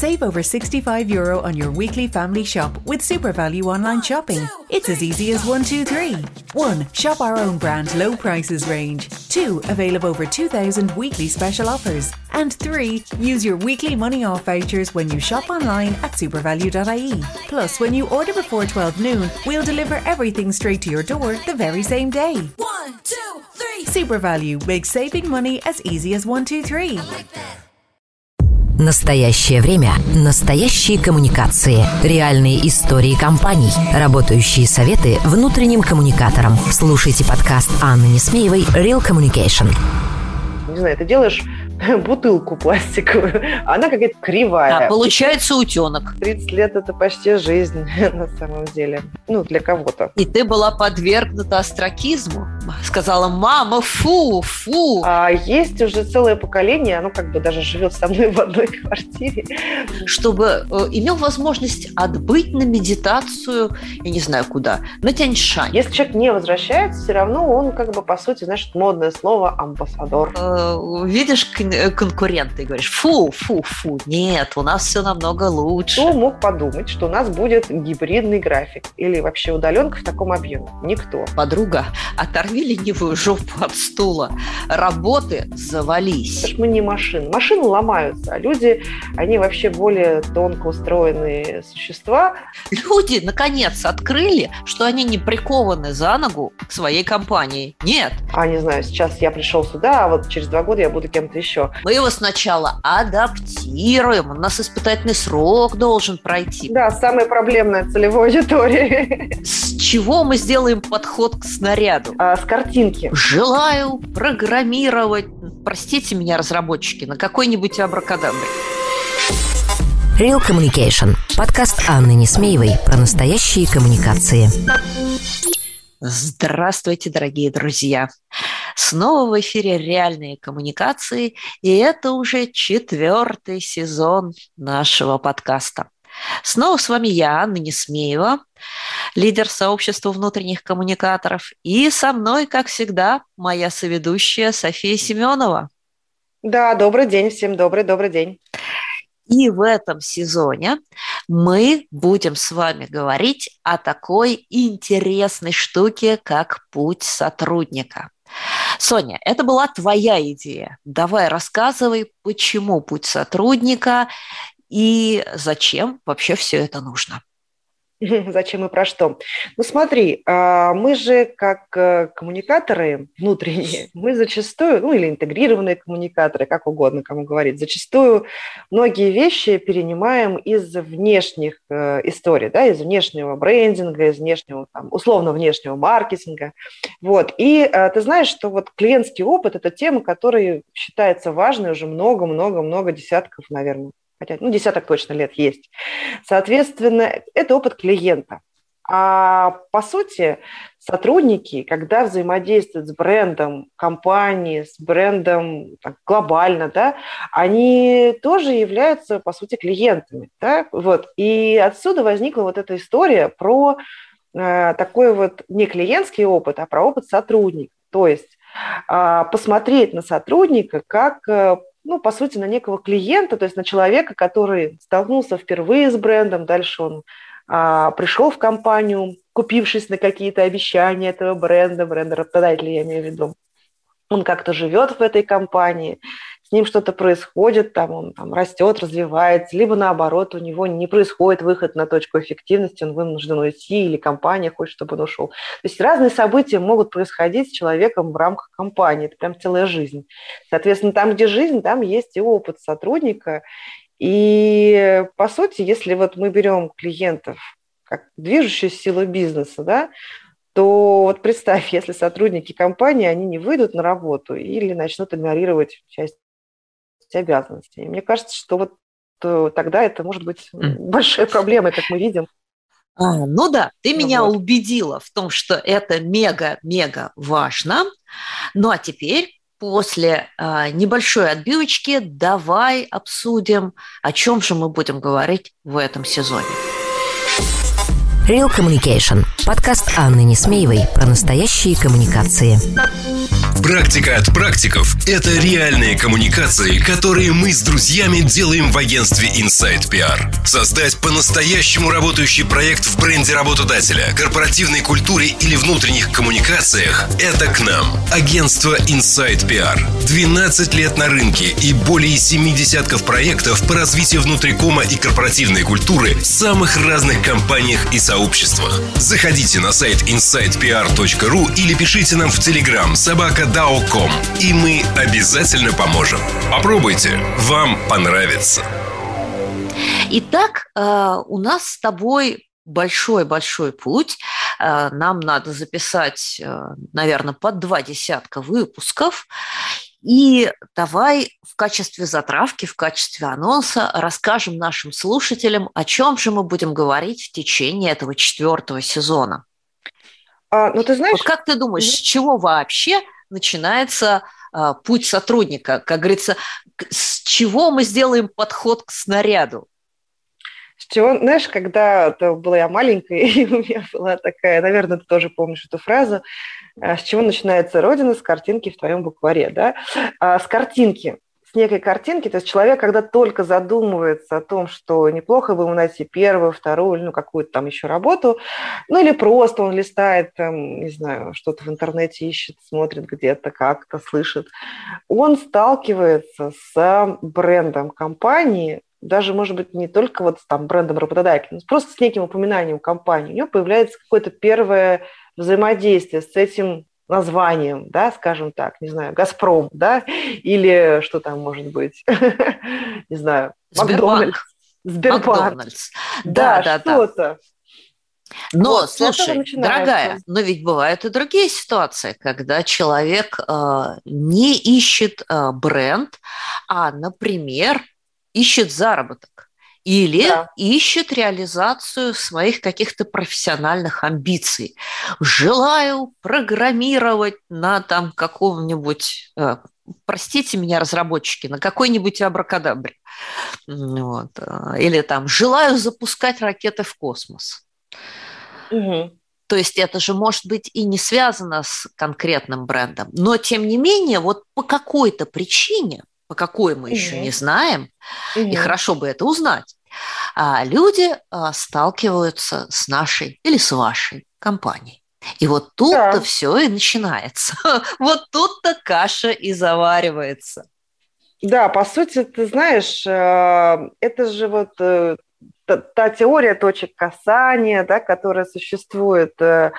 Save over 65 euro on your weekly family shop with Super Value online shopping. It's as easy as 1, 2, 3. 1. Shop our own brand low prices range. 2. Avail of over 2,000 weekly special offers. And 3. Use your weekly money off vouchers when you shop online at supervalue.ie. Plus, when you order before 12 noon, we'll deliver everything straight to your door the very same day. 1, 2, 3. Super Value makes saving money as easy as 1, 2, 3. Настоящее время. Настоящие коммуникации. Реальные истории компаний. Работающие советы внутренним коммуникаторам. Слушайте подкаст Анны Несмеевой «Real Communication». не знаю, ты делаешь бутылку пластиковую, она какая-то кривая. А получается утенок. 30 лет это почти жизнь на самом деле. Ну, для кого-то. И ты была подвергнута астракизму. Сказала, мама, фу, фу. А есть уже целое поколение, оно как бы даже живет со мной в одной квартире. Чтобы э, имел возможность отбыть на медитацию, я не знаю куда, на Тяньшань. Если человек не возвращается, все равно он как бы, по сути, знаешь, модное слово амбассадор. Э, видишь э, конкурента и говоришь, фу, фу, фу, нет, у нас все намного лучше. Кто мог подумать, что у нас будет гибридный график или вообще удаленка в таком объеме? Никто. Подруга, оторви ленивую жопу от стула. Работы завались. Потому что мы не машины. Машины ломаются, а люди, они вообще более тонко устроенные существа. Люди, наконец, открыли, что они не прикованы за ногу к своей компании. Нет, А, не знаю, сейчас я пришел сюда, а вот через два года я буду кем-то еще. Мы его сначала адаптируем, у нас испытательный срок должен пройти. Да, самая проблемная целевая аудитория. С чего мы сделаем подход к снаряду? А, С картинки. Желаю программировать, простите меня, разработчики, на какой-нибудь абракадабре. Real Communication. Подкаст Анны Несмеевой про настоящие коммуникации. Здравствуйте, дорогие друзья! Снова в эфире «Реальные коммуникации», и это уже четвертый сезон нашего подкаста. Снова с вами я, Анна Несмеева, лидер сообщества внутренних коммуникаторов, и со мной, как всегда, моя соведущая София Семенова. Да, добрый день всем, добрый, добрый день. И в этом сезоне мы будем с вами говорить о такой интересной штуке, как путь сотрудника. Соня, это была твоя идея. Давай рассказывай, почему путь сотрудника и зачем вообще все это нужно. Зачем и про что? Ну смотри, а, мы же как э, коммуникаторы внутренние, мы зачастую, ну или интегрированные коммуникаторы, как угодно кому говорить, зачастую многие вещи перенимаем из внешних э, историй, да, из внешнего брендинга, из внешнего, там, условно внешнего маркетинга. Вот. И э, ты знаешь, что вот клиентский опыт – это тема, которая считается важной уже много-много-много десятков, наверное, хотя, ну, десяток точно лет есть. Соответственно, это опыт клиента. А по сути, сотрудники, когда взаимодействуют с брендом компании, с брендом так, глобально, да, они тоже являются, по сути, клиентами. Да? Вот. И отсюда возникла вот эта история про э, такой вот не клиентский опыт, а про опыт сотрудника. То есть э, посмотреть на сотрудника как э, ну, по сути, на некого клиента, то есть на человека, который столкнулся впервые с брендом, дальше он а, пришел в компанию, купившись на какие-то обещания этого бренда, бренда работодателя, я имею в виду. Он как-то живет в этой компании, с ним что-то происходит, там он там, растет, развивается, либо наоборот, у него не происходит выход на точку эффективности, он вынужден уйти, или компания хочет, чтобы он ушел. То есть разные события могут происходить с человеком в рамках компании, это прям целая жизнь. Соответственно, там, где жизнь, там есть и опыт сотрудника, и по сути, если вот мы берем клиентов как движущую силу бизнеса, да, то вот представь, если сотрудники компании, они не выйдут на работу или начнут игнорировать часть обязанностей. Мне кажется, что вот э, тогда это может быть большой проблемой, как мы видим. А, ну да, ты Ну меня вот. убедила в том, что это мега-мега важно. Ну а теперь после а, небольшой отбивочки давай обсудим, о чем же мы будем говорить в этом сезоне. Real Communication. Подкаст Анны Несмеевой про настоящие коммуникации. Практика от практиков – это реальные коммуникации, которые мы с друзьями делаем в агентстве Inside PR. Создать по-настоящему работающий проект в бренде работодателя, корпоративной культуре или внутренних коммуникациях – это к нам. Агентство Inside PR. 12 лет на рынке и более 7 десятков проектов по развитию внутрикома и корпоративной культуры в самых разных компаниях и сообществах. Заходите на сайт insidepr.ru или пишите нам в Telegram собака dao.com, и мы обязательно поможем. Попробуйте, вам понравится. Итак, э, у нас с тобой большой-большой путь. Э, нам надо записать, э, наверное, под два десятка выпусков. И давай в качестве затравки, в качестве анонса расскажем нашим слушателям, о чем же мы будем говорить в течение этого четвертого сезона. А, ну, ты знаешь... Вот как ты думаешь, с чего вообще начинается а, путь сотрудника. Как говорится, с чего мы сделаем подход к снаряду? Чего, знаешь, когда была я маленькая, и у меня была такая, наверное, ты тоже помнишь эту фразу, а, с чего начинается Родина, с картинки в твоем букваре, да? А, с картинки с некой картинки, то есть человек, когда только задумывается о том, что неплохо бы ему найти первую, вторую, ну, какую-то там еще работу, ну, или просто он листает, там, не знаю, что-то в интернете ищет, смотрит где-то, как-то слышит, он сталкивается с брендом компании, даже, может быть, не только вот с там брендом работодателя, но просто с неким упоминанием компании. У него появляется какое-то первое взаимодействие с этим названием, да, скажем так, не знаю, «Газпром», да, или что там может быть, не знаю, Макдональдс. Сбербанк. Макдональдс. Да, да, да. что-то. Но, вот, слушай, дорогая, но ведь бывают и другие ситуации, когда человек э, не ищет э, бренд, а, например, ищет заработок или да. ищет реализацию своих каких-то профессиональных амбиций. Желаю программировать на там каком-нибудь, э, простите меня, разработчики, на какой-нибудь абракадабре. Вот. Э, или там желаю запускать ракеты в космос. Угу. То есть это же может быть и не связано с конкретным брендом. Но тем не менее, вот по какой-то причине по какой мы еще не знаем, и хорошо бы это узнать, а люди а, сталкиваются с нашей или с вашей компанией. И вот тут-то да. все и начинается. Вот тут-то каша и заваривается. Да, по сути, ты знаешь, э, это же вот э, та теория точек касания, да, которая существует э,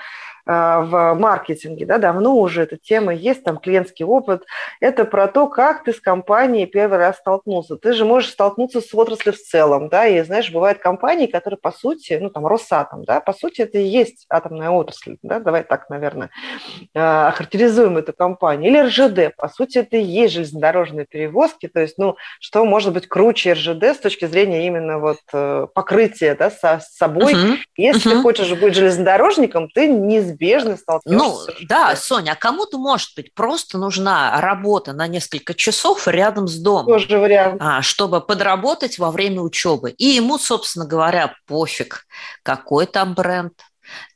в маркетинге, да, давно уже эта тема есть, там клиентский опыт. Это про то, как ты с компанией первый раз столкнулся. Ты же можешь столкнуться с отраслью в целом, да, и знаешь, бывают компании, которые по сути, ну там Росатом, да, по сути это и есть атомная отрасль, да, давай так, наверное, а, охарактеризуем эту компанию. Или РЖД, по сути это и есть железнодорожные перевозки, то есть, ну, что может быть круче РЖД с точки зрения именно вот э, покрытия, да, со, с собой. Uh-huh. Если uh-huh. ты хочешь быть железнодорожником, ты не неизбежно столкнешься. Ну, да, Соня, а кому-то, может быть, просто нужна работа на несколько часов рядом с домом. Тоже вариант. А, чтобы подработать во время учебы. И ему, собственно говоря, пофиг, какой там бренд.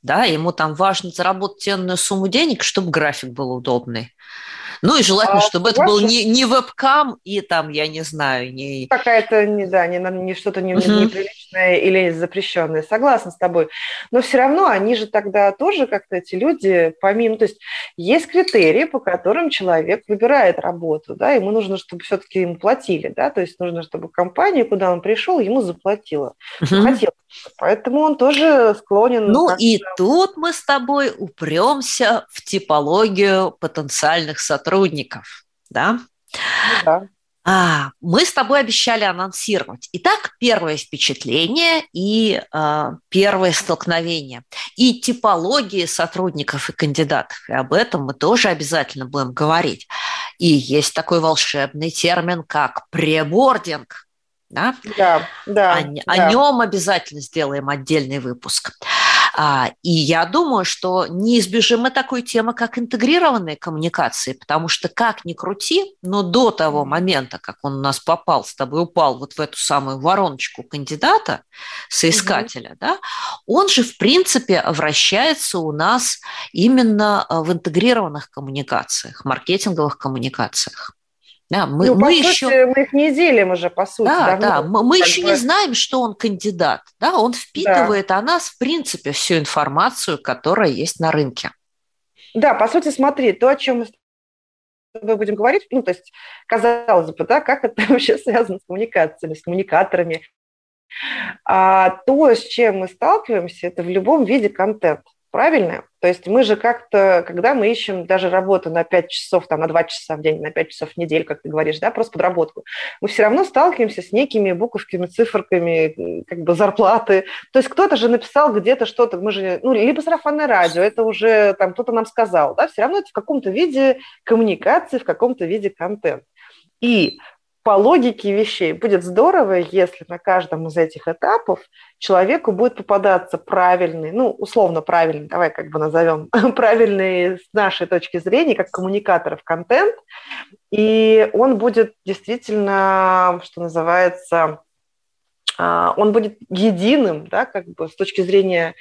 Да, ему там важно заработать ценную сумму денег, чтобы график был удобный. Ну и желательно, а, чтобы это был не, не вебкам и там, я не знаю, не... Какая-то, не, да, не, не что-то не, uh-huh. неприличное или запрещенное. Согласна с тобой. Но все равно они же тогда тоже как-то эти люди, помимо... То есть есть критерии, по которым человек выбирает работу, да, ему нужно, чтобы все-таки ему платили, да, то есть нужно, чтобы компания, куда он пришел, ему заплатила. Uh-huh. Хотел. Поэтому он тоже склонен... Ну и тут мы с тобой упремся в типологию потенциальных сотрудников сотрудников, да? Ну да. А, мы с тобой обещали анонсировать. Итак, первое впечатление и а, первое столкновение. И типологии сотрудников и кандидатов. И об этом мы тоже обязательно будем говорить. И есть такой волшебный термин, как пребординг. Да, да, да, о, да. о нем обязательно сделаем отдельный выпуск. А, и я думаю, что неизбежима такой темы, как интегрированные коммуникации, потому что как ни крути, но до того момента, как он у нас попал с тобой, упал вот в эту самую вороночку кандидата, соискателя, угу. да, он же, в принципе, вращается у нас именно в интегрированных коммуникациях, маркетинговых коммуникациях. Да, мы, ну, мы еще мы их не делим уже по сути. Да, да, мы, мы еще бы... не знаем, что он кандидат, да, он впитывает да. о нас в принципе всю информацию, которая есть на рынке. Да, по сути, смотри, то, о чем мы с тобой будем говорить, ну, то есть, казалось бы, да, как это вообще связано с коммуникациями, с коммуникаторами, а то, с чем мы сталкиваемся, это в любом виде контент правильно? То есть мы же как-то, когда мы ищем даже работу на 5 часов, там, на 2 часа в день, на 5 часов в неделю, как ты говоришь, да, просто подработку, мы все равно сталкиваемся с некими буковками, циферками, как бы зарплаты. То есть кто-то же написал где-то что-то, мы же, ну, либо сарафанное радио, это уже там кто-то нам сказал, да, все равно это в каком-то виде коммуникации, в каком-то виде контент. И по логике вещей будет здорово, если на каждом из этих этапов человеку будет попадаться правильный, ну, условно правильный, давай как бы назовем, правильный с нашей точки зрения, как коммуникаторов контент, и он будет действительно, что называется, а, он будет единым, да, как бы с точки зрения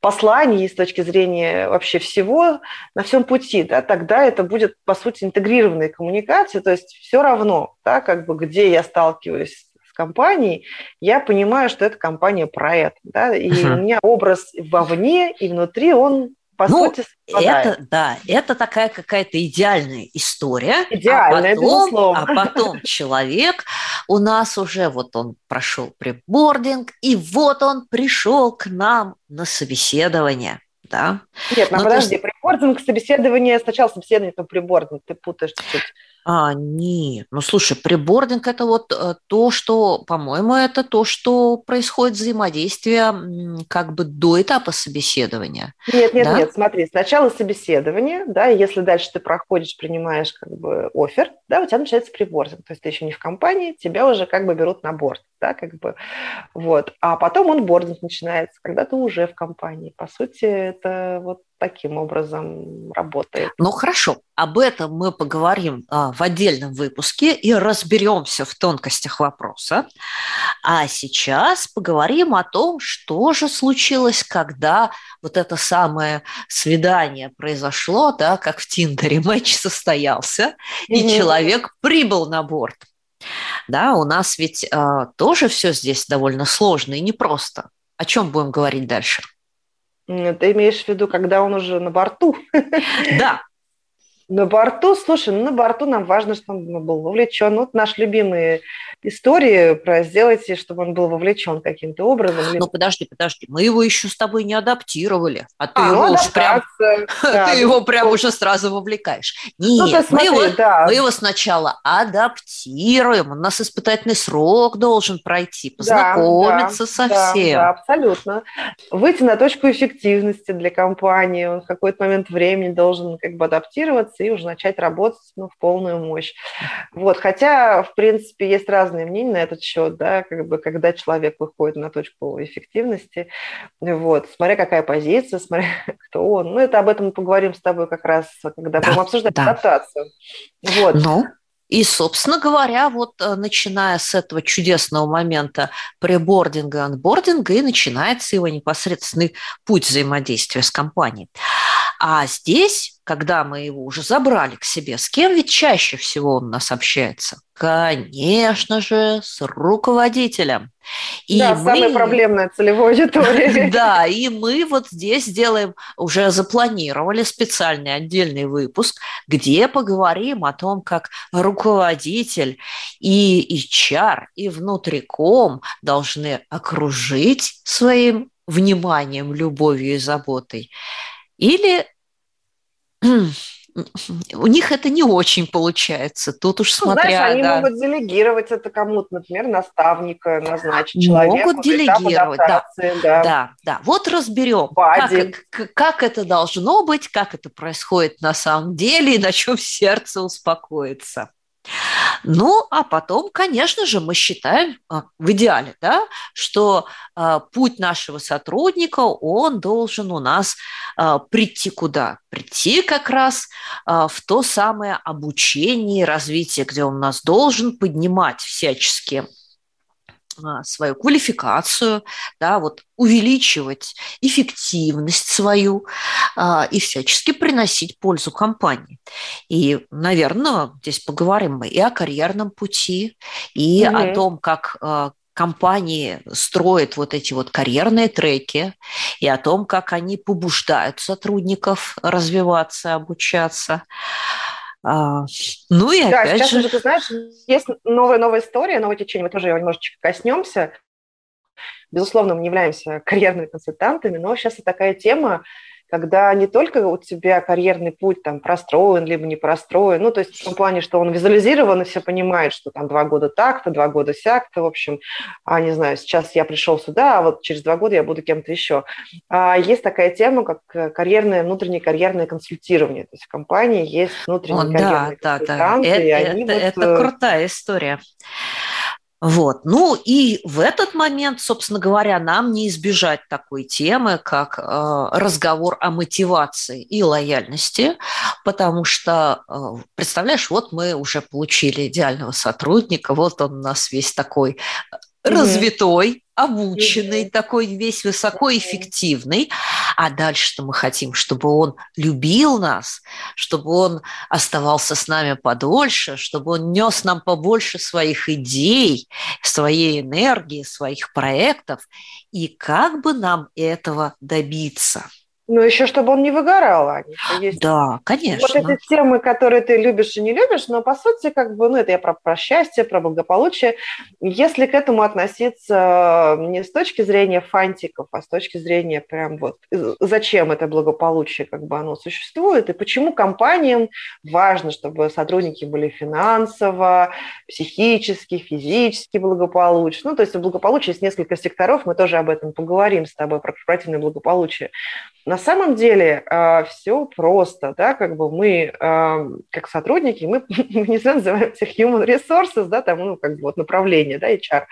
посланий, с точки зрения вообще всего на всем пути, да, тогда это будет, по сути, интегрированная коммуникация, то есть все равно, да, как бы где я сталкиваюсь с компанией, я понимаю, что это компания про это, да, и uh-huh. у меня образ вовне и внутри, он по ну, сути, совпадает. это, да, это такая какая-то идеальная история. А идеальная, а потом, безусловно. А потом человек у нас уже, вот он прошел прибординг, и вот он пришел к нам на собеседование. Да? Нет, ну, подожди, есть... прибординг, собеседование, сначала собеседование, потом прибординг, ты путаешь чуть-чуть. А, нет. Ну, слушай, прибординг – это вот э, то, что, по-моему, это то, что происходит взаимодействие как бы до этапа собеседования. Нет, нет, да? нет, смотри, сначала собеседование, да, и если дальше ты проходишь, принимаешь как бы офер, да, у тебя начинается прибординг, то есть ты еще не в компании, тебя уже как бы берут на борт, да, как бы, вот. А потом он бординг начинается, когда ты уже в компании. По сути, это вот таким образом работает. Ну хорошо, об этом мы поговорим а, в отдельном выпуске и разберемся в тонкостях вопроса. А сейчас поговорим о том, что же случилось, когда вот это самое свидание произошло, да, как в Тиндере матч состоялся, mm-hmm. и человек прибыл на борт. Да, у нас ведь а, тоже все здесь довольно сложно и непросто. О чем будем говорить дальше? Ты имеешь в виду, когда он уже на борту? Да, на борту, слушай, ну на борту нам важно, чтобы он был вовлечен. Вот наши любимые истории про сделайте, чтобы он был вовлечен каким-то образом. Ну подожди, подожди, мы его еще с тобой не адаптировали, а ты а, его ну, уж прям, да, ты его прям уже сразу вовлекаешь. Ну, Нет, ну, смотри, мы, его, да. мы его сначала адаптируем, у нас испытательный срок должен пройти, познакомиться да, со да, всем. Да, абсолютно. Выйти на точку эффективности для компании, он в какой-то момент времени должен как бы адаптироваться и уже начать работать ну, в полную мощь. Вот. Хотя, в принципе, есть разные мнения на этот счет, да, как бы, когда человек выходит на точку эффективности, вот, смотря какая позиция, смотря кто он. Ну, это об этом мы поговорим с тобой как раз, когда да, будем обсуждать да. адаптацию. Вот. Ну, и, собственно говоря, вот э, начиная с этого чудесного момента пребординга, анбординга, и начинается его непосредственный путь взаимодействия с компанией. А здесь, когда мы его уже забрали к себе, с кем ведь чаще всего он у нас общается? Конечно же, с руководителем. И да, мы... самая проблемная целевая аудитория. Да, и мы вот здесь делаем, уже запланировали специальный отдельный выпуск, где поговорим о том, как руководитель и HR, и внутриком должны окружить своим вниманием, любовью и заботой или у них это не очень получается. Тут уж ну, смотря... Знаешь, они да. могут делегировать это кому-то, например, наставника назначить человека. Могут делегировать, да. да. Да, да. Вот разберем, как, как это должно быть, как это происходит на самом деле и на чем сердце успокоится. Ну, а потом, конечно же, мы считаем а, в идеале, да, что а, путь нашего сотрудника, он должен у нас а, прийти куда? Прийти как раз в то самое обучение и развитие, где он нас должен поднимать всячески свою квалификацию, да, вот увеличивать эффективность свою а, и всячески приносить пользу компании. И, наверное, здесь поговорим мы и о карьерном пути, и угу. о том, как а, компании строят вот эти вот карьерные треки и о том, как они побуждают сотрудников развиваться, обучаться. А, ну и да, опять сейчас же... уже, ты знаешь, есть новая-новая история, новое течение, мы тоже его немножечко коснемся. Безусловно, мы не являемся карьерными консультантами, но сейчас и такая тема, когда не только у тебя карьерный путь там простроен, либо не простроен, ну, то есть в том плане, что он визуализирован, и все понимают, что там два года так-то, два года сяк-то, в общем, а, не знаю, сейчас я пришел сюда, а вот через два года я буду кем-то еще. А есть такая тема, как карьерное, внутреннее карьерное консультирование, то есть в компании есть внутренние О, карьерные да, консультанты, да, да. Это, это, вот... это крутая история. Вот. Ну и в этот момент, собственно говоря, нам не избежать такой темы, как э, разговор о мотивации и лояльности, потому что, э, представляешь, вот мы уже получили идеального сотрудника, вот он у нас весь такой развитой, обученный, такой весь высокоэффективный. А дальше-то мы хотим, чтобы он любил нас, чтобы он оставался с нами подольше, чтобы он нес нам побольше своих идей, своей энергии, своих проектов. И как бы нам этого добиться? Ну, еще чтобы он не выгорал, Аня. Есть да, конечно. Вот эти темы, которые ты любишь и не любишь, но по сути, как бы, ну, это я про, про счастье, про благополучие. Если к этому относиться не с точки зрения фантиков, а с точки зрения прям вот зачем это благополучие, как бы оно существует, и почему компаниям важно, чтобы сотрудники были финансово, психически, физически благополучны. Ну, то есть у благополучия есть несколько секторов, мы тоже об этом поговорим с тобой, про корпоративное благополучие. На самом деле э, все просто, да, как бы мы, э, как сотрудники, мы, не знаю, называемся human resources, да, там, ну, как бы вот направление, да, HR,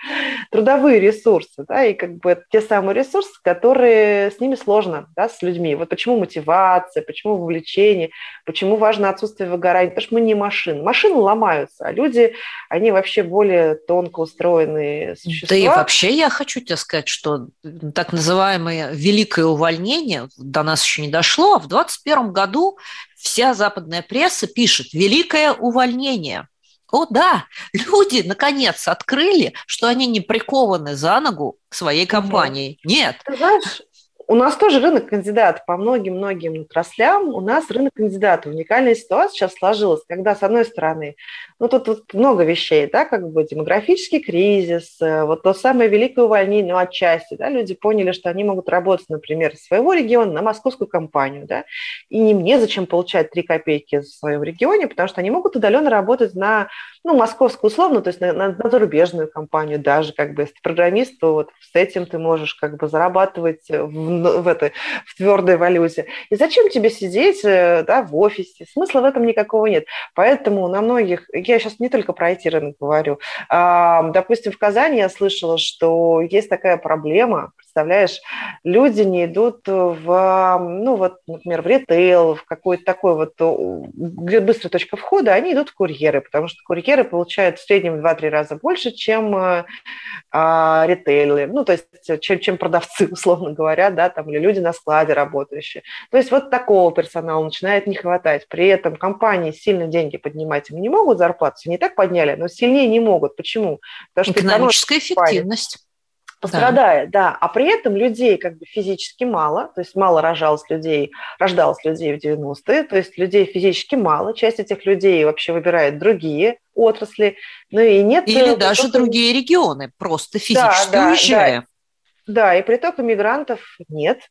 трудовые ресурсы, да, и как бы те самые ресурсы, которые с ними сложно, да, с людьми. Вот почему мотивация, почему вовлечение, почему важно отсутствие выгорания, потому что мы не машины. Машины ломаются, а люди, они вообще более тонко устроенные существа. Да и вообще я хочу тебе сказать, что так называемое великое увольнение до нас еще не дошло, а в 2021 году вся западная пресса пишет «Великое увольнение». О, да, люди наконец открыли, что они не прикованы за ногу к своей компании. Нет. Ты знаешь, у нас тоже рынок кандидатов по многим-многим отраслям. У нас рынок кандидатов. Уникальная ситуация сейчас сложилась, когда, с одной стороны, ну, тут, тут много вещей, да, как бы демографический кризис, э, вот то самое великое увольнение, ну, отчасти, да, люди поняли, что они могут работать, например, из своего региона на московскую компанию, да, и не мне зачем получать 3 копейки в своем регионе, потому что они могут удаленно работать на, ну, московскую условно, то есть на, на, на зарубежную компанию даже, как бы, если ты программист, то вот с этим ты можешь, как бы, зарабатывать в в, этой, в твердой валюте. И зачем тебе сидеть э, да, в офисе? Смысла в этом никакого нет. Поэтому на многих, я сейчас не только про IT-рынок говорю, а, допустим, в Казани я слышала, что есть такая проблема, представляешь, люди не идут в, ну вот, например, в ритейл, в какой-то такой вот, где быстрая точка входа, они идут в курьеры, потому что курьеры получают в среднем в 2-3 раза больше, чем а, ритейлы, ну, то есть чем, чем продавцы, условно говоря, да, там, или люди на складе работающие. То есть вот такого персонала начинает не хватать. При этом компании сильно деньги поднимать им не могут, зарплату не так подняли, но сильнее не могут. Почему? Потому что Экономическая эффективность пострадает, да. да. А при этом людей как бы физически мало, то есть мало рожалось людей, рождалось людей в 90-е, то есть людей физически мало, часть этих людей вообще выбирает другие отрасли, ну и нет... Или притока... даже другие регионы, просто физически да, уезжая. Да, да, и притока мигрантов нет,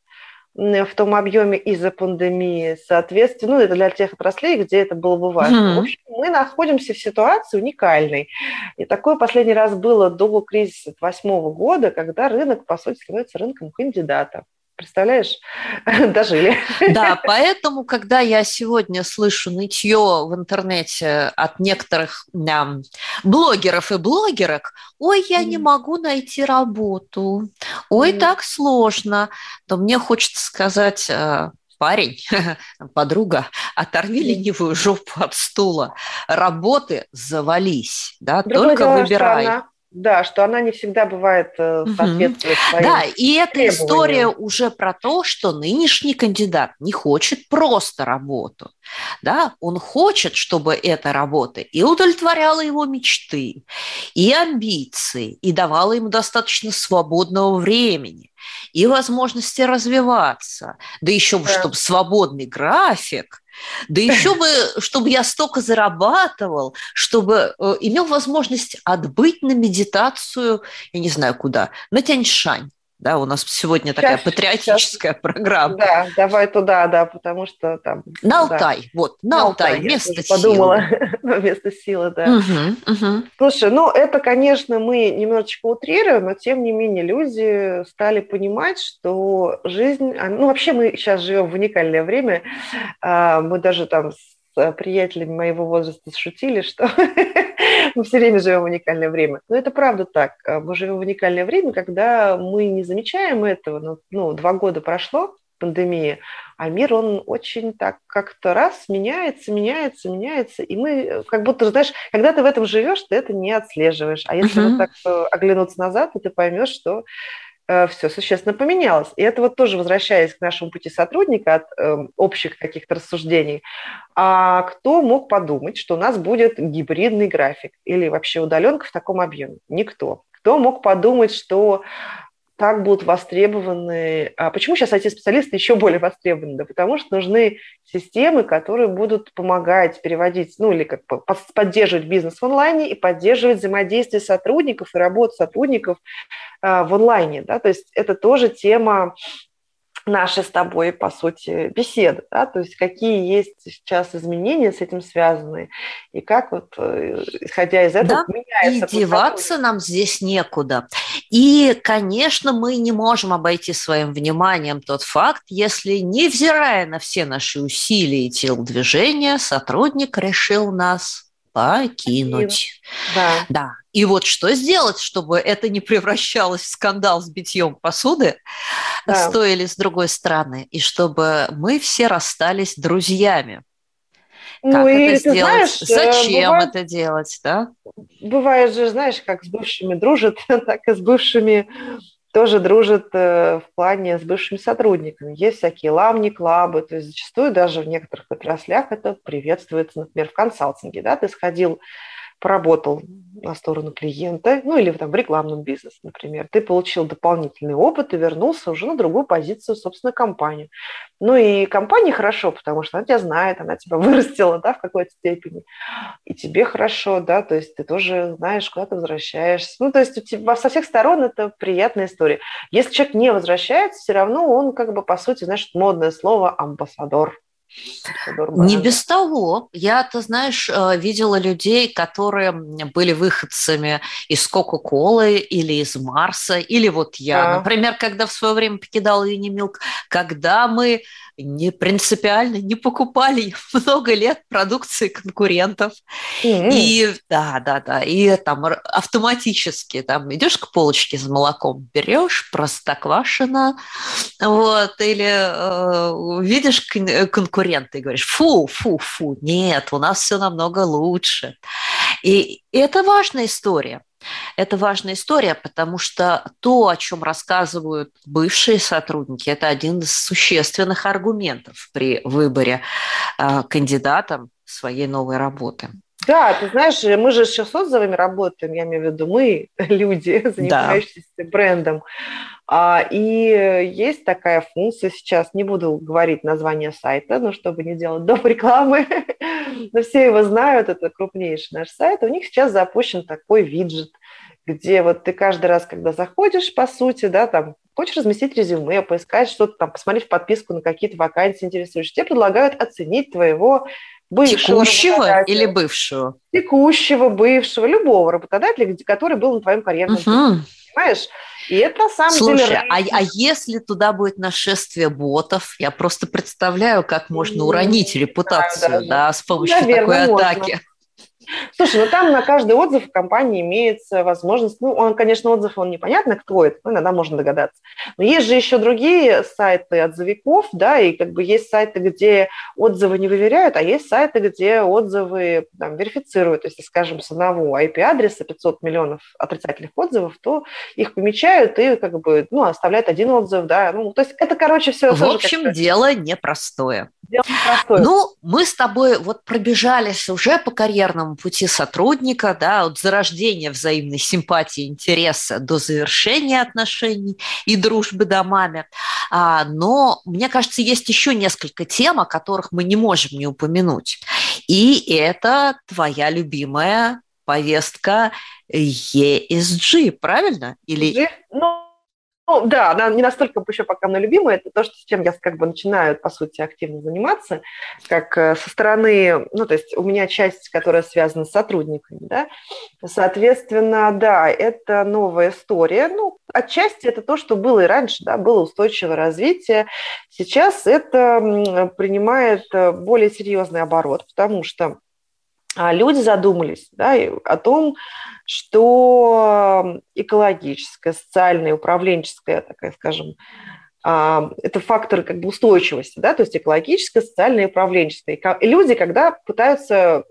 в том объеме из-за пандемии. Соответственно, ну, это для тех отраслей, где это было бы важно. Mm-hmm. В общем, мы находимся в ситуации уникальной. И такое последний раз было до кризиса 2008 года, когда рынок, по сути, становится рынком кандидатов. Представляешь? Дожили. Да, поэтому, когда я сегодня слышу нытье в интернете от некоторых да, блогеров и блогерок, ой, я не могу найти работу, ой, так сложно, то мне хочется сказать, э, парень, подруга, оторви ленивую жопу от стула, работы завались, да, Другое только выбирай. Что она, да, что она не всегда бывает э, соответствует своим Да, и эта история уже про то, что нынешний кандидат не хочет просто работу. Да? Он хочет, чтобы эта работа и удовлетворяла его мечты, и амбиции, и давала ему достаточно свободного времени, и возможности развиваться, да еще Да. чтобы свободный график, да еще бы, чтобы я столько зарабатывал, чтобы э, имел возможность отбыть на медитацию, я не знаю куда, на Тяньшань. Да, у нас сегодня такая Щас- патриотическая программа. Да, давай туда, да, потому что там... На да. Вот, на, Алтай, я место силы. подумала, вместо силы, да. Мгм, мгм. Слушай, ну это, конечно, мы немножечко утрируем, но тем не менее люди стали понимать, что жизнь, а, ну вообще мы сейчас живем в уникальное время, А, мы даже там с э, приятелями моего возраста шутили, что мы все время живем в уникальное время. Но это правда так. А, Мы живем в уникальное время, когда мы не замечаем этого. Ну, ну два года прошло, пандемии, а мир, он очень так как-то раз меняется, меняется, меняется, и мы э, как будто, знаешь, когда ты в этом живешь, ты это не отслеживаешь, а если Мгм. вот так э, оглянуться назад, то ты поймешь, что все существенно поменялось. И это вот тоже возвращаясь к нашему пути сотрудника от э, общих каких-то рассуждений. А кто мог подумать, что у нас будет гибридный график или вообще удаленка в таком объеме? Никто. Кто мог подумать, что так будут востребованы. А почему сейчас IT-специалисты еще более востребованы? Да потому что нужны системы, которые будут помогать переводить, ну или как поддерживать бизнес в онлайне и поддерживать взаимодействие сотрудников и работу сотрудников а, в онлайне. Да? То есть это тоже тема нашей с тобой, по сути, беседы, да, то есть какие есть сейчас изменения с этим связаны, и как вот, э, исходя из этого, Да, меняется И деваться нам здесь некуда. И, конечно, мы не можем обойти своим вниманием тот факт, если, невзирая на все наши усилия и телодвижения, сотрудник решил нас покинуть. Да. Да. И вот что сделать, чтобы это не превращалось в скандал с битьем посуды Да. с той или с другой стороны, и чтобы мы все расстались друзьями. Как Ну и это ты сделать? знаешь, э, Зачем бывает- это делать, да? бывает же, знаешь, как с бывшими дружат, так и с бывшими тоже дружат э, в плане с бывшими сотрудниками. Есть всякие ламни, клабы, то есть зачастую даже в некоторых отраслях это приветствуется, например, в консалтинге, да, ты сходил, поработал на сторону клиента, ну или там в рекламном бизнесе, например, ты получил дополнительный опыт и вернулся уже на другую позицию, собственно, компанию. Ну и компании хорошо, потому что она тебя знает, она тебя вырастила, да, в какой-то степени, и тебе хорошо, да, то есть ты тоже знаешь, куда ты возвращаешься. Ну, то есть у тебя со всех сторон это приятная история. Если человек не возвращается, все равно он как бы, по сути, знаешь, модное слово амбассадор. Не без того. Я, ты знаешь, э, видела людей, которые были выходцами из Кока-Колы или из Марса, или вот я, Да. например, когда в свое время покидала Юнимилк, когда мы не принципиально не покупали много лет продукции конкурентов. М. И да, да, да. И там автоматически там идешь к полочке с молоком, берешь простоквашино, вот, или э, видишь э, конкурента и говоришь, фу, фу, фу, нет, у нас все намного лучше. И это важная история. Это важная история, потому что то, о чем рассказывают бывшие сотрудники, это один из существенных аргументов при выборе э, кандидатом своей новой работы. Да, ты знаешь, мы же сейчас с отзывами работаем, я имею в виду мы, люди, занимающиеся брендом. А, и есть такая функция сейчас, не буду говорить название сайта, ну, чтобы не делать доп. рекламы, но все его знают, это крупнейший наш сайт. У них сейчас запущен такой виджет, где вот ты каждый раз, когда заходишь, по сути, да, там, хочешь разместить резюме, поискать что-то там, посмотреть подписку на какие-то вакансии интересующие, тебе предлагают оценить твоего бывшего Текущего или бывшего? текущего, бывшего, любого работодателя, который был на твоем карьерном пути, Мгм. понимаешь? И это на самом Слушай, деле... а, а если туда будет нашествие ботов, я просто представляю, как можно уронить репутацию, даже. да, с помощью Наверное, такой атаки. Слушай, ну там на каждый отзыв в компании имеется возможность, ну, он, конечно, отзыв, он непонятно, кто это, но иногда можно догадаться. Но есть же еще другие сайты отзывиков, да, и как бы есть сайты, где отзывы не выверяют, а есть сайты, где отзывы там, верифицируют. То есть, скажем, с одного IP-адреса 500 миллионов отрицательных отзывов, то их помечают и как бы, ну, оставляют один отзыв, да. Ну, то есть это, короче, все В общем, дело непростое. Ну, мы с тобой вот пробежались уже по карьерному пути сотрудника, да, от зарождения взаимной симпатии, интереса до завершения отношений и дружбы домами. А, но, мне кажется, есть еще несколько тем, о которых мы не можем не упомянуть. И это твоя любимая повестка ESG, правильно? Или... Ну, ну, да, она не настолько еще пока мной любимая. Это то, что, с чем я как бы начинаю, по сути, активно заниматься, как э, со стороны, ну, то есть у меня часть, которая связана с сотрудниками, да, соответственно, да, это новая история. Ну, отчасти это то, что было и раньше, да, было устойчивое развитие. Сейчас это принимает э, более серьезный оборот, потому что люди задумались да, о том, что экологическая, социальная, управленческая, такая, скажем, а, это факторы как бы устойчивости, да, то есть экологическая, социальная и управленческая. И люди, когда пытаются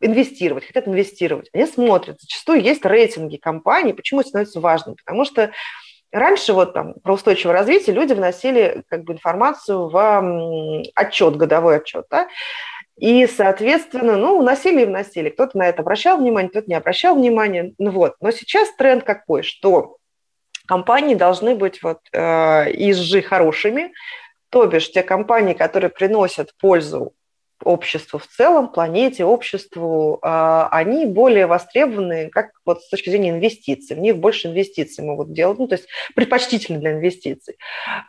инвестировать, хотят инвестировать, они смотрят, зачастую есть рейтинги компаний, почему это становится важным, потому что Раньше вот там про устойчивое развитие люди вносили как бы информацию в отчет, годовой отчет, да, и, соответственно, ну, вносили и вносили. Кто-то на это обращал внимание, кто-то не обращал внимания. Ну, вот. Но сейчас тренд какой, что компании должны быть вот э, ESG хорошими, то бишь те компании, которые приносят пользу обществу в целом, планете, обществу, а, они более востребованы как вот с точки зрения инвестиций. В них больше инвестиций могут делать, ну, то есть предпочтительно для инвестиций.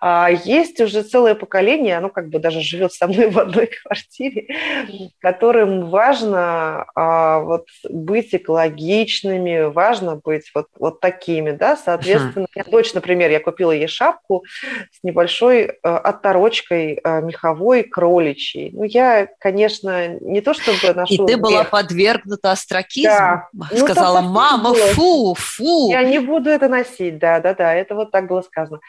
А есть уже целое поколение, оно как бы даже живет со мной в одной квартире, которым важно а, вот быть экологичными, важно быть вот, вот такими, да, соответственно, я точно, например, я купила ей шапку с небольшой отторочкой меховой кроличьей. Ну, я конечно, не то чтобы ношу... И ты была подвергнута остракизму? Да. Сказала, ну, мама, было. фу, фу. Я не буду это носить, да, да, да, это вот так было сказано.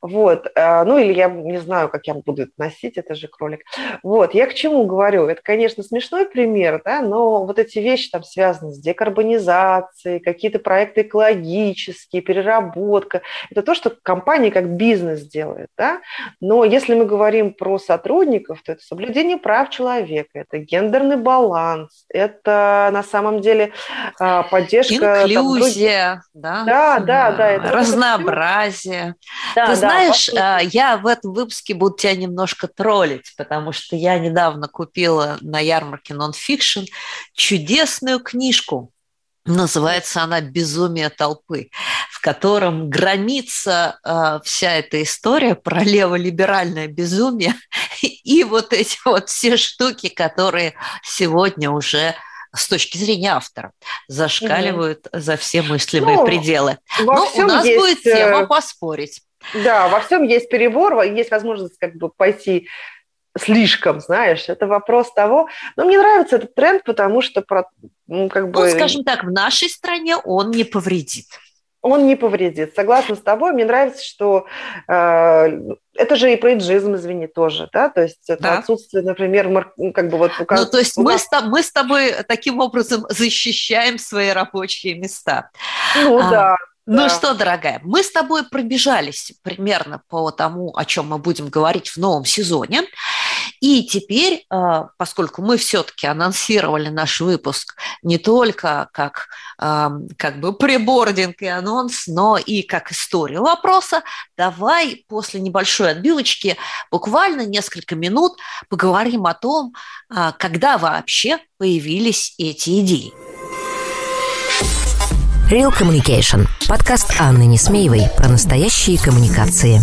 Вот, э, ну или я не знаю, как я буду это носить, это же кролик. Вот, я к чему говорю? Это, конечно, смешной пример, да, но вот эти вещи там связаны с декарбонизацией, какие-то проекты экологические, переработка. Это то, что компания как бизнес делает, да, но если мы говорим про сотрудников, то это соблюдение прав человека, человека, это гендерный баланс, это на самом деле а, поддержка... Инклюзия, там, да? Да, да, да. Это разнообразие. Да, Ты да, знаешь, по я в этом выпуске буду тебя немножко троллить, потому что я недавно купила на ярмарке нонфикшн чудесную книжку Называется она «Безумие толпы», в котором громится э, вся эта история про леволиберальное безумие и вот эти вот все штуки, которые сегодня уже с точки зрения автора зашкаливают угу. за все мыслимые ну, пределы. Но у нас есть... будет тема э, поспорить. Да, во всем есть перебор, есть возможность как бы пойти слишком, знаешь, это вопрос того. Но мне нравится этот тренд, потому что про, ну, как бы... Ну, скажем так, в нашей стране он не повредит. Он не повредит. Согласна с тобой. Мне нравится, что э, это же и про иджизм, извини, тоже, да, то есть это да. отсутствие, например, мар... Ну, как бы вот... У ну, то есть у мы, нас... с, мы с тобой таким образом защищаем свои рабочие места. Ну, а, да. Ну да. что, дорогая, мы с тобой пробежались примерно по тому, о чем мы будем говорить в новом сезоне. И теперь, а, поскольку мы все-таки анонсировали наш выпуск не только как, а, как бы прибординг и анонс, но и как историю вопроса, давай после небольшой отбилочки буквально несколько минут поговорим о том, а, когда вообще появились эти идеи. Real Communication. Подкаст Анны Несмеевой про настоящие коммуникации.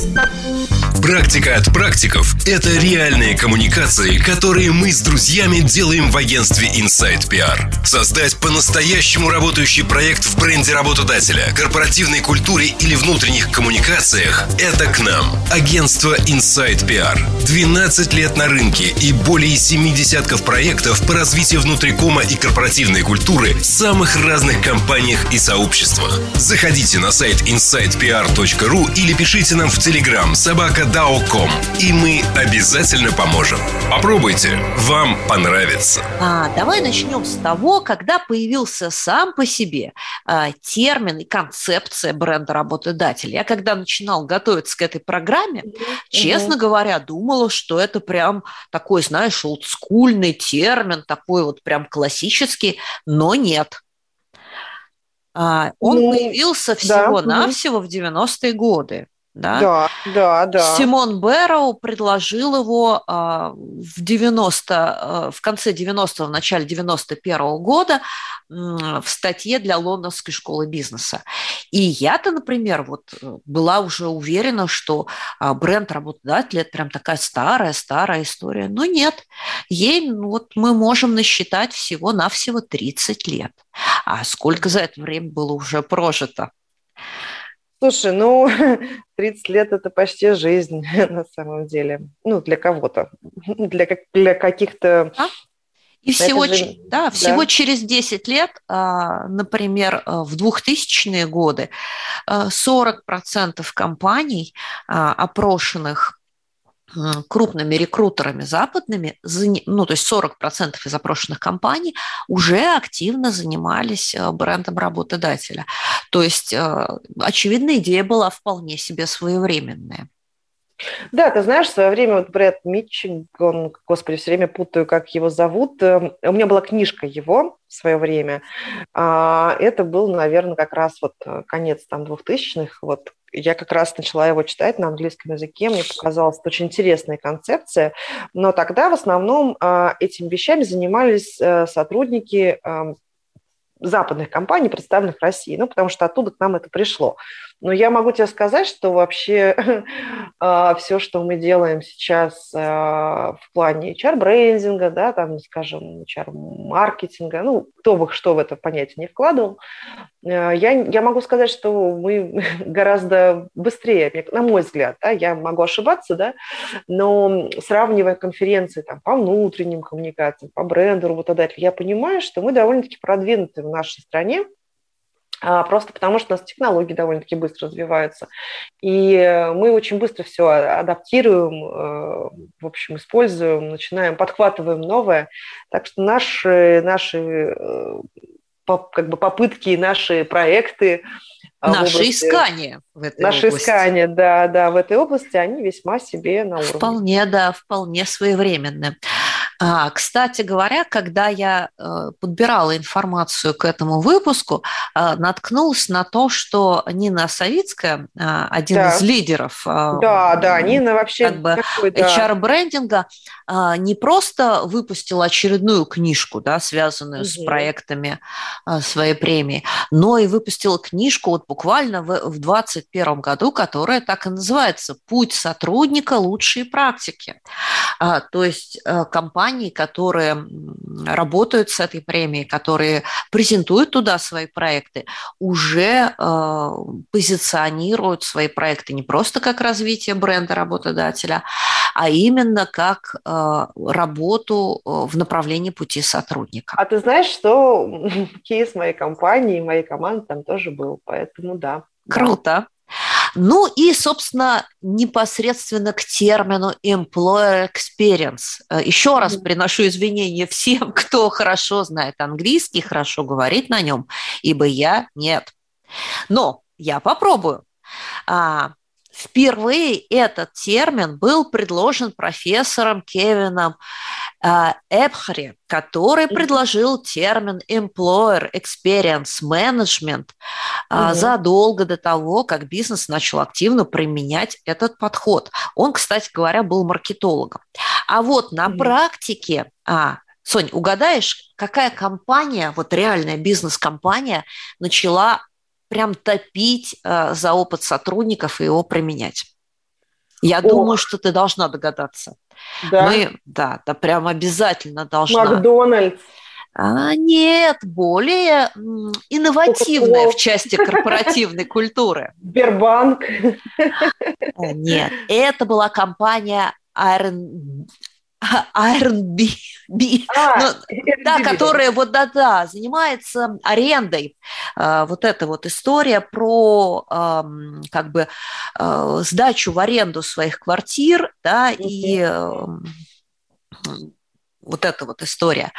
Практика от практиков – это реальные коммуникации, которые мы с друзьями делаем в агентстве Inside PR. Создать по-настоящему работающий проект в бренде работодателя, корпоративной культуре или внутренних коммуникациях – это к нам. Агентство Inside PR. 12 лет на рынке и более 7 десятков проектов по развитию внутрикома и корпоративной культуры в самых разных компаниях и сообществах. Заходите на сайт insidepr.ru или пишите нам в Telegram собака.dao.com, и мы обязательно поможем. Попробуйте, вам понравится. А, давай начнем с того, когда появился сам по себе а, термин и концепция бренда работодателя. Я когда начинал готовиться к этой программе, mm-hmm. честно говоря, думала, что это прям такой, знаешь, олдскульный термин, такой вот прям классический, но нет. А, он ну, появился всего-навсего да. в 90-е годы. Да? да, да, да. Симон Бэрроу предложил его а, в 90, а, в конце 90-го, в начале 91-го года в статье для Лондонской школы бизнеса. И я-то, например, вот э, была уже уверена, что а, бренд работодателя – это прям такая старая-старая история. Но нет, ей ну, вот мы можем насчитать всего-навсего 30 лет. А сколько за это время было уже прожито? Слушай, ну, 30 лет – это почти жизнь на самом деле. Ну, для кого-то. Для, для каких-то... А? И всего, же... да, всего да. через 10 лет, а, например, а, в 2000-е годы 40% компаний, опрошенных крупными рекрутерами западными, ну, то есть 40% из запрошенных компаний уже активно занимались э, брендом работодателя. То есть, э, очевидно, идея была вполне себе своевременная. Да, ты знаешь, в свое время вот Брэд он, господи, все время путаю, как его зовут. У меня была книжка его в свое время. А, это был, наверное, как раз вот э, конец там 2000-х, вот я как раз начала его читать на английском языке, мне показалась очень интересная концепция, но тогда в основном а, этими вещами занимались э, сотрудники западных компаний, представленных в России, ну, потому что оттуда к нам это пришло. Но я могу тебе сказать, что вообще а, все, что мы делаем сейчас а, в плане HR-брендинга, да, там, скажем, HR-маркетинга, ну, кто бы что в это понятие не вкладывал, а, я, я могу сказать, что мы гораздо быстрее, на мой взгляд, да, я могу ошибаться, да, но сравнивая конференции там, по внутренним коммуникациям, по бренду работодателя, я понимаю, что мы довольно-таки продвинуты в нашей стране, просто потому что у нас технологии довольно-таки быстро развиваются. И мы очень быстро все адаптируем, э, в общем, используем, начинаем, подхватываем новое. Так что наши, наши э, как бы попытки, наши проекты а, Наши области, искания в этой наши области. искания, да, да, в этой области, они весьма себе на уровне. Вполне, да, вполне своевременны. А, кстати говоря, когда я э, подбирала информацию к этому выпуску, э, наткнулась на то, что Нина Савицкая, э, один да. из лидеров да, да, Нина вообще как бы, такой, да. HR-брендинга, не просто выпустила очередную книжку, да, связанную угу. с проектами своей премии, но и выпустила книжку вот буквально в 2021 году, которая так и называется «Путь сотрудника. Лучшие практики». То есть компания компаний, которые работают с этой премией, которые презентуют туда свои проекты, уже э, позиционируют свои проекты не просто как развитие бренда работодателя, а именно как э, работу э, в направлении пути сотрудника. А ты знаешь, что кейс моей компании, моей команды там тоже был, поэтому да. Круто. Ну и, собственно, непосредственно к термину employer experience. Э, еще раз приношу извинения всем, кто хорошо знает английский, хорошо говорит на нем, ибо я нет. Но я попробую. А, Впервые этот термин был предложен профессором Кевином Эбхари, который предложил термин employer experience management mm задолго до того, как бизнес начал активно применять этот подход. Он, кстати говоря, был маркетологом. А вот на практике а, Сонь, угадаешь, какая компания, вот реальная бизнес-компания, начала прям топить э, за опыт сотрудников и его применять. Я Ох. думаю, что ты должна догадаться. Да? Мы, да, да, прям обязательно должна. Макдональдс. А, нет, более инновативная в части корпоративной культуры. Сбербанк. А, нет, это была компания Iron, Iron B, B а, ну, да, которая вот да да занимается арендой. А, вот эта вот история про а, как бы а, сдачу в аренду своих квартир, да, и а, вот эта вот история.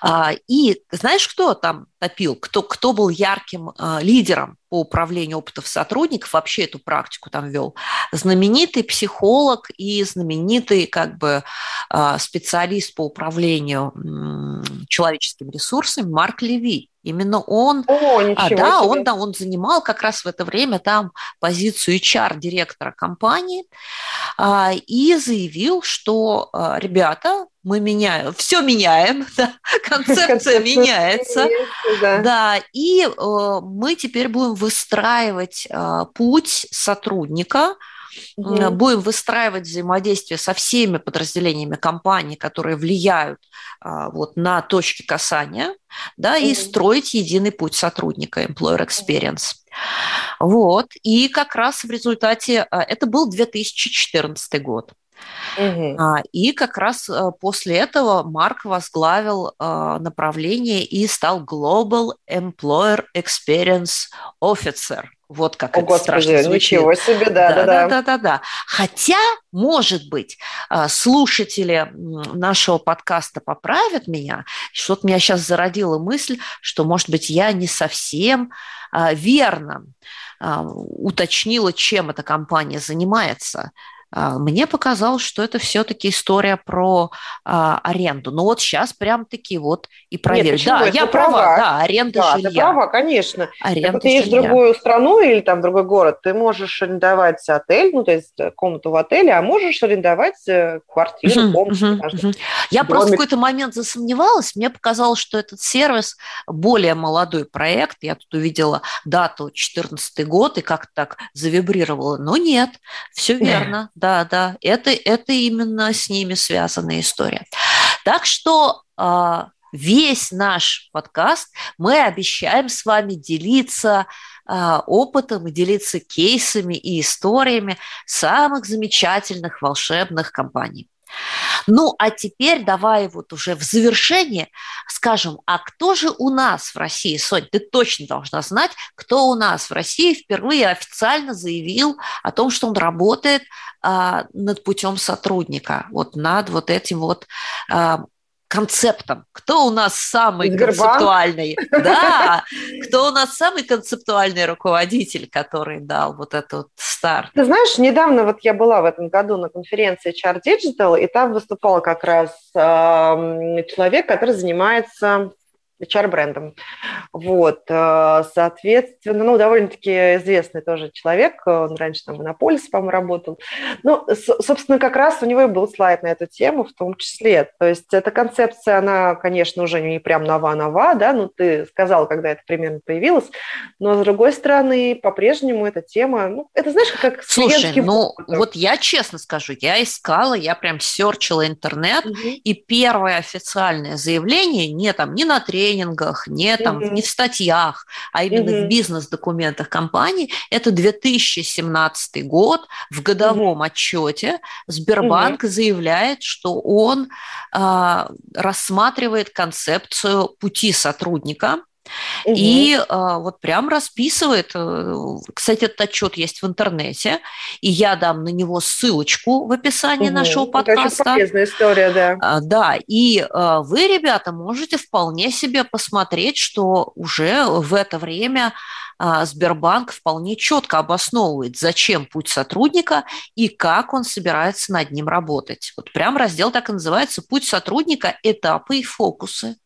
А, и знаешь, кто там топил, кто, кто был ярким а, лидером по управлению опытов сотрудников, вообще эту практику там вел? Знаменитый психолог и знаменитый как бы а, специалист по управлению человеческими ресурсами Марк Леви. Именно он, О, а, да, себе. он, да, он занимал как раз в это время там позицию HR-директора компании а, и заявил, что а, ребята, мы меняем, все меняем, да, концепция меняется, да. да, и а, мы теперь будем выстраивать а, путь сотрудника, угу. будем выстраивать взаимодействие со всеми подразделениями компании, которые влияют а, вот, на точки касания, да, угу. и строить единый путь сотрудника, employer experience. Вот, и как раз в результате, а, это был 2014 год. Угу. И как раз после этого Марк возглавил направление и стал Global Employer Experience Officer. Вот как О, это Господи, страшно звучит. Ничего себе, да, да, да. Да, да, да. Хотя, может быть, а, слушатели нашего подкаста поправят меня. Что-то меня сейчас зародила мысль, что, может быть, я не совсем а, верно а, уточнила, чем эта компания занимается. А, мне показалось, что это все-таки история про а, аренду. Но вот сейчас прям таки вот и проверю. Нет, да, я права. права. Да, аренда да, жилья. Ты права, конечно. Аренда Когда ты едешь в другую страну или там другой город, ты можешь арендовать отель, ну, то есть э, комнату в отеле, а можешь арендовать э, квартиру, комнату. Uh-huh, uh-huh. Я домик. просто в какой-то момент засомневалась. Мне показалось, что этот сервис более молодой проект. Я тут увидела дату 2014 год и как-то так завибрировала. Но нет, все верно да, да, это, это именно с ними связанная история. Так что а, весь наш подкаст мы обещаем с вами делиться а, опытом и делиться кейсами и историями самых замечательных волшебных компаний. Ну, а теперь давай вот уже в завершение скажем, а кто же у нас в России, Сонь, ты точно должна знать, кто у нас в России впервые официально заявил о том, что он работает а, над путем сотрудника, вот над вот этим вот а, концептом. Кто у нас самый Сбербанк? концептуальный? Да, кто у нас самый концептуальный руководитель, который дал вот этот старт? Ты знаешь, недавно вот я была в этом году на конференции HR Digital, и там выступал как раз э, человек, который занимается HR-брендом. Вот, э, соответственно, ну, довольно-таки известный тоже человек, он раньше там в Монополис, по-моему, работал. Ну, собственно, как раз у него и был слайд на эту тему в том числе. То есть эта концепция, она, конечно, уже не прям нова-нова, да, ну, ты сказал, когда это примерно появилось, но, с другой стороны, по-прежнему эта тема, ну, это, знаешь, как Слушай, ну, опытом. вот я честно скажу, я искала, я прям серчила интернет, угу. и первое официальное заявление, не там, не на тренинг, тренингах, не, там, mm-hmm. не в статьях, а именно mm-hmm. в бизнес-документах компании. Это 2017 год. В годовом mm-hmm. отчете Сбербанк mm-hmm. заявляет, что он э, рассматривает концепцию пути сотрудника Угу. И а, вот прям расписывает. Э, кстати, этот отчет есть в интернете, и я дам на него ссылочку в описании угу. нашего подкаста. Это полезная история, да. А, да, и а, вы, ребята, можете вполне себе посмотреть, что уже в это время а, Сбербанк вполне четко обосновывает, зачем путь сотрудника и как он собирается над ним работать. Вот прям раздел так и называется «Путь сотрудника. Этапы и фокусы».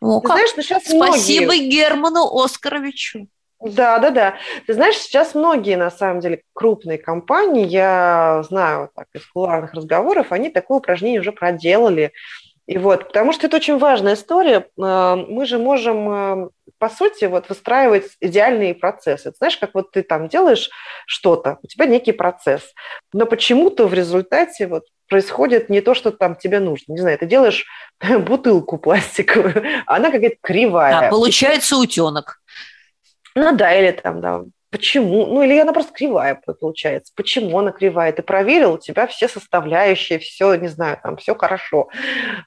О, Ты как? знаешь, что сейчас Спасибо многие... Герману Оскаровичу. Да, да, да. Ты знаешь, сейчас многие, на самом деле, крупные компании, я знаю так из кулуарных разговоров, они такое упражнение уже проделали. И вот, потому что это очень важная история. Э, мы же можем, э, по сути, вот выстраивать идеальные процессы. Знаешь, как вот ты там делаешь что-то, у тебя некий процесс, но почему-то в результате вот происходит не то, что там тебе нужно. Не знаю, ты делаешь бутылку пластиковую, она какая-то кривая. А получается утенок. Ну да, или там, да, Почему? Ну, или она просто кривая получается. Почему она кривая? Ты проверил, у тебя все составляющие, все, не знаю, там все хорошо,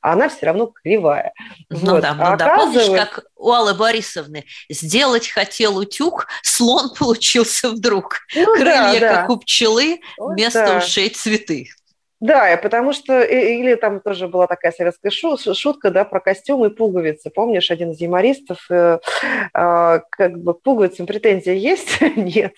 а она все равно кривая. Ну вот. да, ну а да. Помнишь, как у Аллы Борисовны сделать хотел утюг, слон получился вдруг. Ну, Крылья, да, да. как у пчелы, вместо да. ушей цветы. Да, потому что, или там тоже была такая советская шутка, да, про костюмы и пуговицы. Помнишь, один из юмористов, э, э, как бы пуговицам претензия есть? Нет.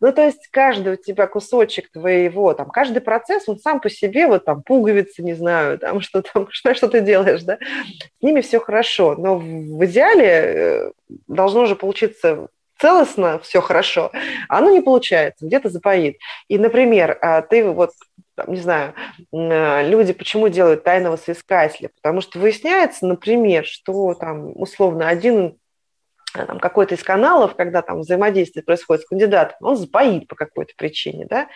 Ну, то есть каждый у тебя кусочек твоего, там, каждый процесс, он сам по себе, вот там, пуговицы, не знаю, там, что там, что, что ты делаешь, да, с ними все хорошо. Но в идеале э, должно же получиться целостно, все хорошо, а оно не получается, где-то запоит. И, например, а, ты вот там, не знаю, э, люди почему делают тайного соискателя? Потому что выясняется, например, что там условно один э, там, какой-то из каналов, когда там взаимодействие происходит с кандидатом, он сбоит по какой-то причине, да,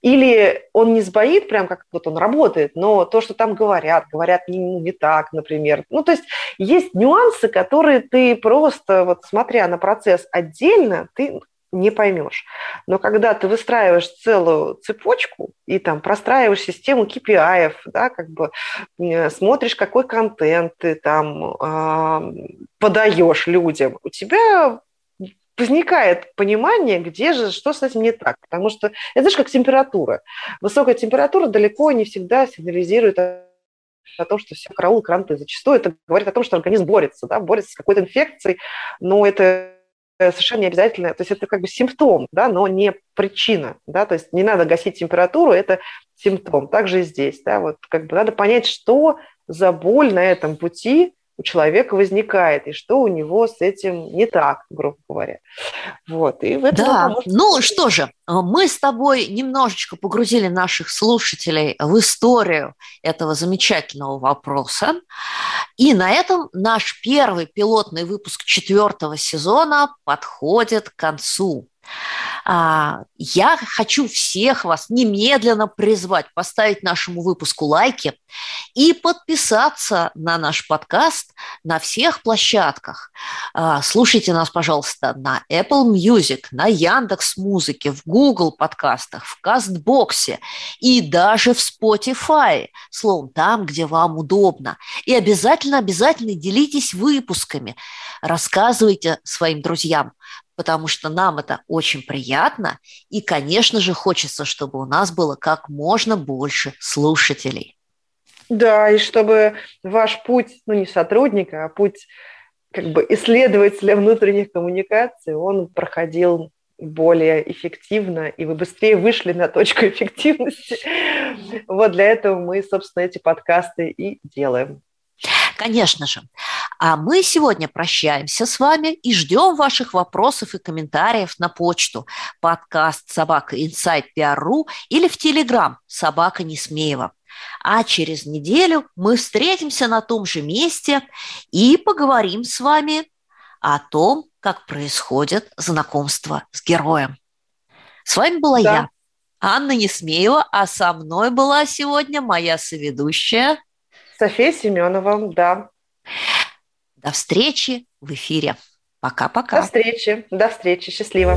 или он не сбоит, прям как вот он работает, но то, что там говорят, говорят не, ну, не так, например. Ну, то есть есть нюансы, которые ты просто, вот смотря на процесс отдельно, ты не поймешь. Но когда ты выстраиваешь целую цепочку и там простраиваешь систему KPI, да, как бы э, смотришь, какой контент ты там э, подаешь людям, у тебя возникает понимание, где же, что с этим не так. Потому что это, знаешь, как температура. Высокая температура далеко не всегда сигнализирует о том, что все караул, кранты. Зачастую это говорит о том, что организм борется, да, борется с какой-то инфекцией, но это совершенно не обязательно, то есть это как бы симптом, да, но не причина, да, то есть не надо гасить температуру, это симптом. Также и здесь, да, вот как бы надо понять, что за боль на этом пути, у человека возникает, и что у него с этим не так, грубо говоря. Вот, и в этом да, поможет... ну что же, мы с тобой немножечко погрузили наших слушателей в историю этого замечательного вопроса, и на этом наш первый пилотный выпуск четвертого сезона подходит к концу. А, я хочу всех вас немедленно призвать поставить нашему выпуску лайки и подписаться на наш подкаст на всех площадках. А, слушайте нас, пожалуйста, на Apple Music, на Яндекс Музыке, в Google подкастах, в Кастбоксе и даже в Spotify. Словом, там, где вам удобно. И обязательно, обязательно делитесь выпусками. Рассказывайте своим друзьям потому что нам это очень приятно, и, конечно же, хочется, чтобы у нас было как можно больше слушателей. Да, и чтобы ваш путь, ну не сотрудника, а путь как бы исследователя внутренних коммуникаций, он проходил более эффективно, и вы быстрее вышли на точку эффективности. Вот для этого мы, собственно, эти подкасты и делаем. Конечно же. А мы сегодня прощаемся с вами и ждем ваших вопросов и комментариев на почту подкаст собака inside PR.ru или в Телеграм собака Несмеева. А через неделю мы встретимся на том же месте и поговорим с вами о том, как происходит знакомство с героем. С вами была да. я, Анна Несмеева, а со мной была сегодня моя соведущая София Семенова, да. До встречи в эфире. Пока-пока. До встречи. До встречи. Счастливо.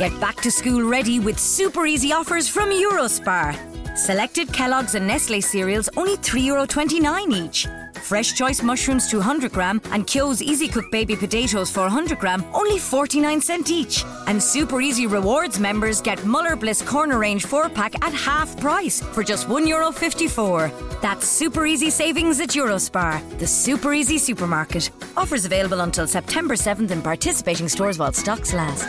Get back to school ready with super easy offers from Eurospar. Selected Kellogg's and Nestle cereals only €3.29 each. Fresh Choice mushrooms 200 gram and Kyo's Easy Cook Baby potatoes 400 gram, only 49 cent each. And Super Easy Rewards members get Muller Bliss Corner Range 4 pack at half price for just €1.54. That's super easy savings at Eurospar, the super easy supermarket. Offers available until September 7th in participating stores while stocks last.